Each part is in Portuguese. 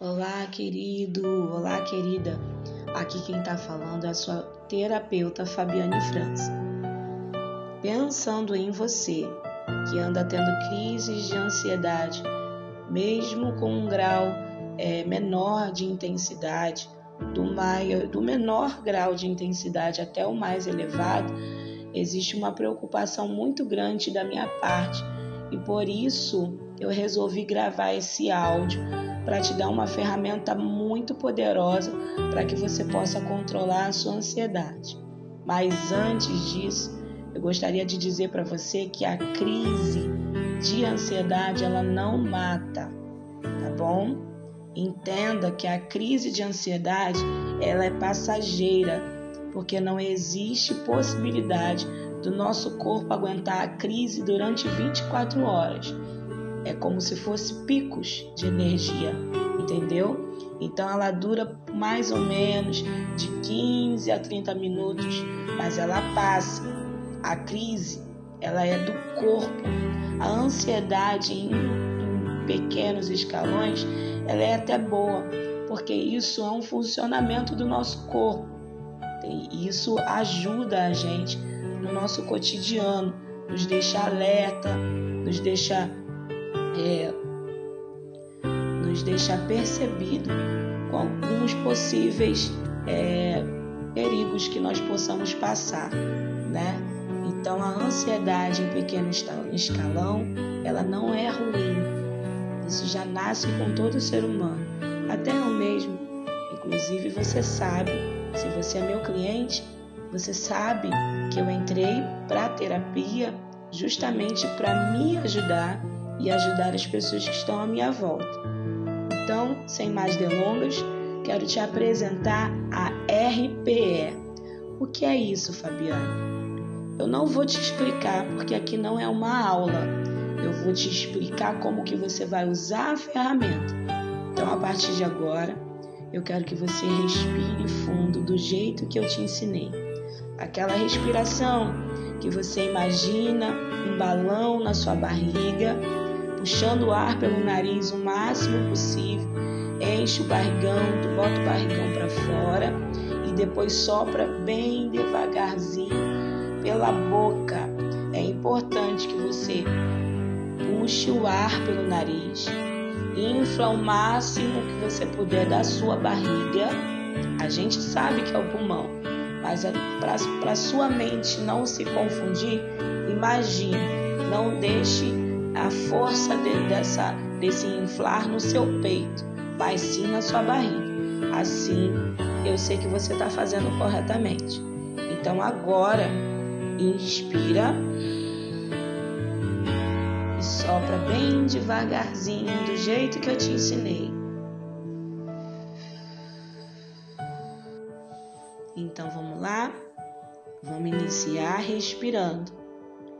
Olá, querido, olá, querida. Aqui quem está falando é a sua terapeuta Fabiane França. Pensando em você, que anda tendo crises de ansiedade, mesmo com um grau é, menor de intensidade, do, maior, do menor grau de intensidade até o mais elevado, existe uma preocupação muito grande da minha parte e por isso eu resolvi gravar esse áudio para te dar uma ferramenta muito poderosa para que você possa controlar a sua ansiedade. Mas antes disso, eu gostaria de dizer para você que a crise de ansiedade ela não mata, tá bom? Entenda que a crise de ansiedade ela é passageira, porque não existe possibilidade do nosso corpo aguentar a crise durante 24 horas. É como se fosse picos de energia, entendeu? Então ela dura mais ou menos de 15 a 30 minutos, mas ela passa. A crise, ela é do corpo. A ansiedade em, pequenos escalões, ela é até boa, porque isso é um funcionamento do nosso corpo. E isso ajuda a gente no nosso cotidiano, nos deixa alerta, nos deixa é, nos deixa percebido com alguns possíveis é, perigos que nós possamos passar, né? Então a ansiedade em pequeno escalão, ela não é ruim. Isso já nasce com todo ser humano, até eu mesmo. Inclusive você sabe, se você é meu cliente, você sabe que eu entrei para terapia justamente para me ajudar e ajudar as pessoas que estão à minha volta. Então, sem mais delongas, quero te apresentar a RPE. O que é isso, Fabiana? Eu não vou te explicar porque aqui não é uma aula. Eu vou te explicar como que você vai usar a ferramenta. Então, a partir de agora, eu quero que você respire fundo do jeito que eu te ensinei. Aquela respiração que você imagina um balão na sua barriga puxando o ar pelo nariz o máximo possível, enche o barrigão, tu bota o barrigão para fora e depois sopra bem devagarzinho pela boca. É importante que você puxe o ar pelo nariz, infla o máximo que você puder da sua barriga. A gente sabe que é o pulmão, mas para sua mente não se confundir, imagine, não deixe a força de, dessa, desse inflar no seu peito, mas sim na sua barriga. Assim, eu sei que você está fazendo corretamente. Então agora, inspira e sopra bem devagarzinho, do jeito que eu te ensinei. Então vamos lá? Vamos iniciar respirando.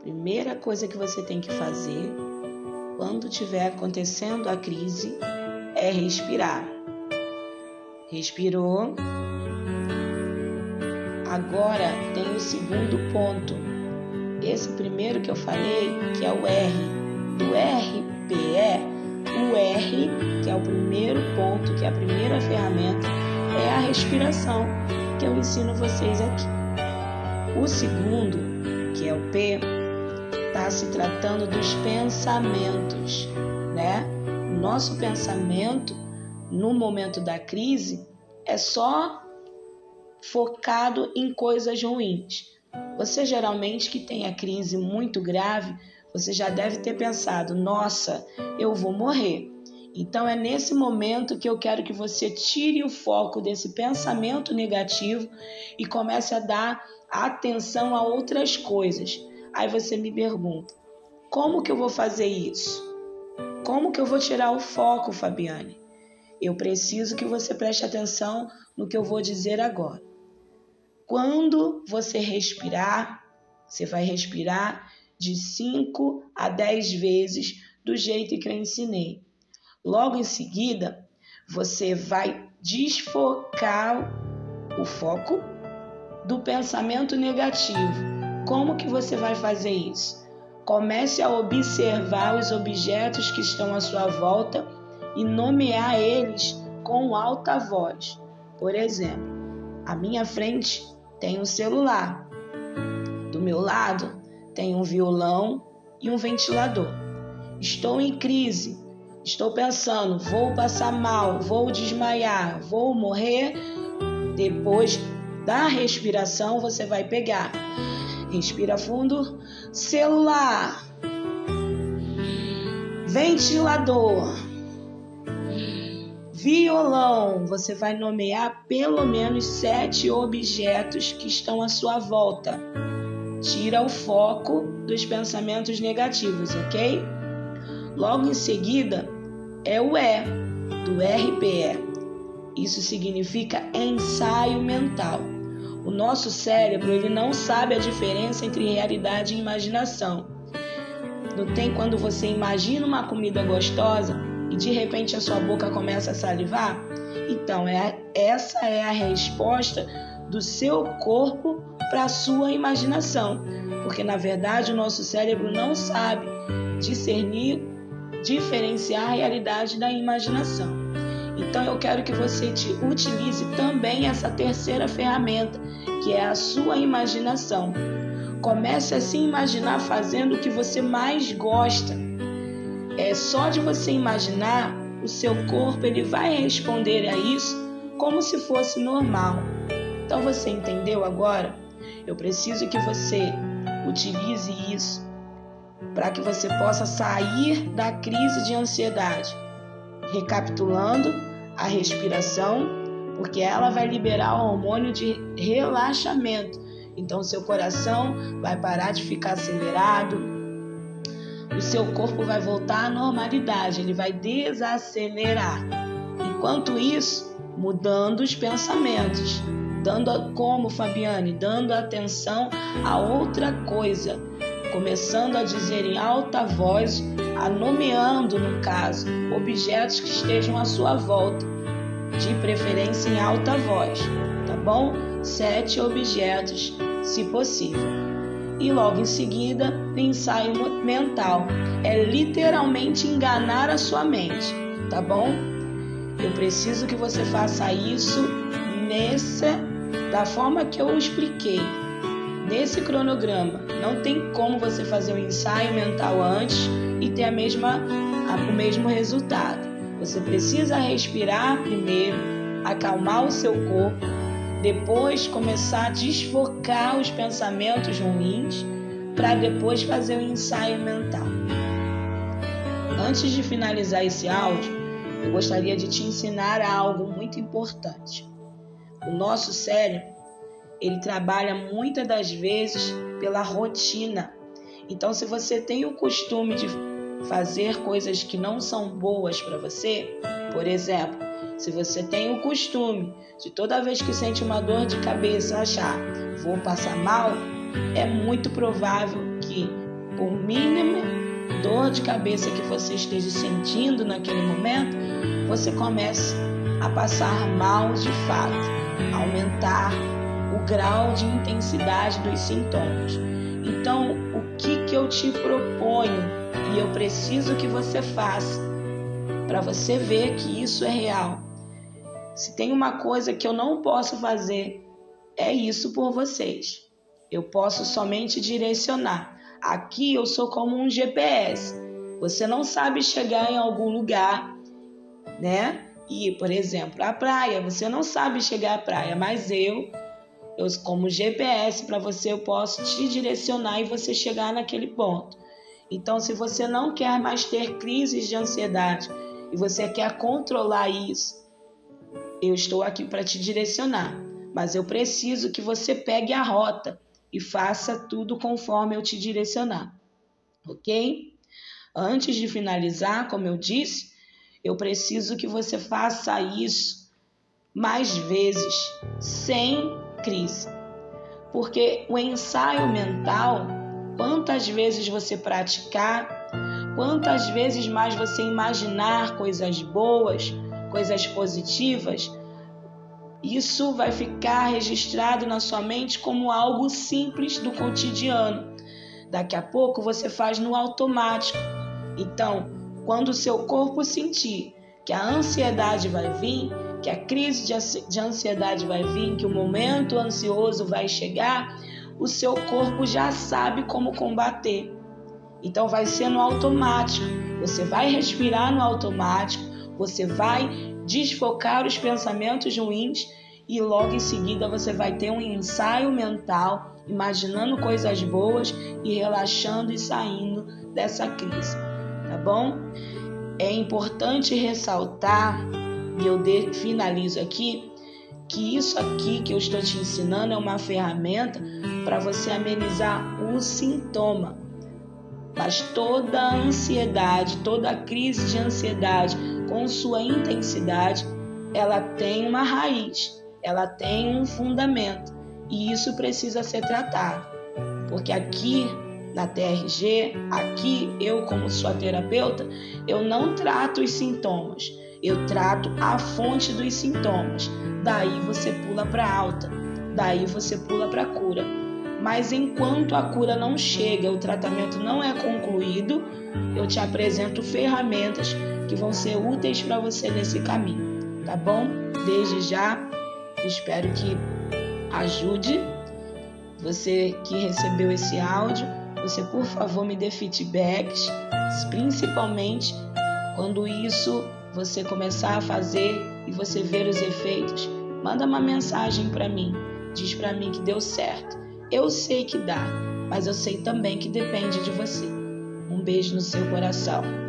Primeira coisa que você tem que fazer quando estiver acontecendo a crise é respirar. Respirou. Agora tem o segundo ponto. Esse primeiro que eu falei, que é o R. Do RPE, o R, que é o primeiro ponto, que é a primeira ferramenta, é a respiração que eu ensino vocês aqui. O segundo, que é o P, está se tratando dos pensamentos, né? Nosso pensamento no momento da crise é só focado em coisas ruins. Você geralmente que tem a crise muito grave, você já deve ter pensado: nossa, eu vou morrer. Então é nesse momento que eu quero que você tire o foco desse pensamento negativo e comece a dar atenção a outras coisas. Aí você me pergunta: como que eu vou fazer isso? Como que eu vou tirar o foco, Fabiane? Eu preciso que você preste atenção no que eu vou dizer agora. Quando você respirar, você vai respirar de 5 a 10 vezes do jeito que eu ensinei. Logo em seguida, você vai desfocar o foco do pensamento negativo como que você vai fazer isso? Comece a observar os objetos que estão à sua volta e nomear eles com alta voz. Por exemplo, à minha frente tem um celular, do meu lado tem um violão e um ventilador. Estou em crise, estou pensando, vou passar mal, vou desmaiar, vou morrer. Depois da respiração, você vai pegar. Respira fundo, celular, ventilador, violão. Você vai nomear pelo menos sete objetos que estão à sua volta. Tira o foco dos pensamentos negativos, ok? Logo em seguida é o E, do RPE. Isso significa ensaio mental. O nosso cérebro ele não sabe a diferença entre realidade e imaginação. Não tem quando você imagina uma comida gostosa e de repente a sua boca começa a salivar? Então, é, essa é a resposta do seu corpo para a sua imaginação, porque na verdade o nosso cérebro não sabe discernir, diferenciar a realidade da imaginação. Então eu quero que você te utilize também essa terceira ferramenta, que é a sua imaginação. Comece a se imaginar fazendo o que você mais gosta. É só de você imaginar, o seu corpo ele vai responder a isso como se fosse normal. Então você entendeu agora? Eu preciso que você utilize isso para que você possa sair da crise de ansiedade. Recapitulando, a respiração, porque ela vai liberar o hormônio de relaxamento. Então, seu coração vai parar de ficar acelerado, o seu corpo vai voltar à normalidade, ele vai desacelerar. Enquanto isso, mudando os pensamentos dando como Fabiane, dando atenção a outra coisa, começando a dizer em alta voz, a nomeando no caso objetos que estejam à sua volta, de preferência em alta voz, tá bom? Sete objetos, se possível. E logo em seguida, ensaio mental. É literalmente enganar a sua mente, tá bom? Eu preciso que você faça isso nessa da forma que eu expliquei. Nesse cronograma, não tem como você fazer um ensaio mental antes e ter a mesma, a, o mesmo resultado. Você precisa respirar primeiro, acalmar o seu corpo, depois começar a desfocar os pensamentos ruins, para depois fazer o ensaio mental. Antes de finalizar esse áudio, eu gostaria de te ensinar algo muito importante. O nosso cérebro, ele trabalha muitas das vezes pela rotina. Então, se você tem o costume de fazer coisas que não são boas para você, por exemplo, se você tem o costume de toda vez que sente uma dor de cabeça achar vou passar mal, é muito provável que, por mínima dor de cabeça que você esteja sentindo naquele momento, você comece a passar mal de fato aumentar grau de intensidade dos sintomas. Então, o que, que eu te proponho e eu preciso que você faça para você ver que isso é real? Se tem uma coisa que eu não posso fazer, é isso por vocês. Eu posso somente direcionar. Aqui eu sou como um GPS. Você não sabe chegar em algum lugar, né? ir, por exemplo, à praia. Você não sabe chegar à praia, mas eu, eu como GPS para você, eu posso te direcionar e você chegar naquele ponto. Então, se você não quer mais ter crises de ansiedade e você quer controlar isso, eu estou aqui para te direcionar. Mas eu preciso que você pegue a rota e faça tudo conforme eu te direcionar. Ok? Antes de finalizar, como eu disse, eu preciso que você faça isso mais vezes, sem crise. Porque o ensaio mental, quantas vezes você praticar, quantas vezes mais você imaginar coisas boas, coisas positivas, isso vai ficar registrado na sua mente como algo simples do cotidiano. Daqui a pouco você faz no automático. Então, quando o seu corpo sentir que a ansiedade vai vir, que a crise de ansiedade vai vir, que o momento ansioso vai chegar, o seu corpo já sabe como combater. Então vai ser no automático. Você vai respirar no automático, você vai desfocar os pensamentos ruins e logo em seguida você vai ter um ensaio mental, imaginando coisas boas e relaxando e saindo dessa crise, tá bom? É importante ressaltar, e eu finalizo aqui, que isso aqui que eu estou te ensinando é uma ferramenta para você amenizar o sintoma. Mas toda a ansiedade, toda a crise de ansiedade, com sua intensidade, ela tem uma raiz, ela tem um fundamento e isso precisa ser tratado. Porque aqui na TRG, aqui eu como sua terapeuta, eu não trato os sintomas, eu trato a fonte dos sintomas. Daí você pula para alta, daí você pula para cura. Mas enquanto a cura não chega, o tratamento não é concluído, eu te apresento ferramentas que vão ser úteis para você nesse caminho, tá bom? Desde já, espero que ajude você que recebeu esse áudio você por favor me dê feedbacks, principalmente quando isso você começar a fazer e você ver os efeitos. Manda uma mensagem para mim, diz para mim que deu certo. Eu sei que dá, mas eu sei também que depende de você. Um beijo no seu coração.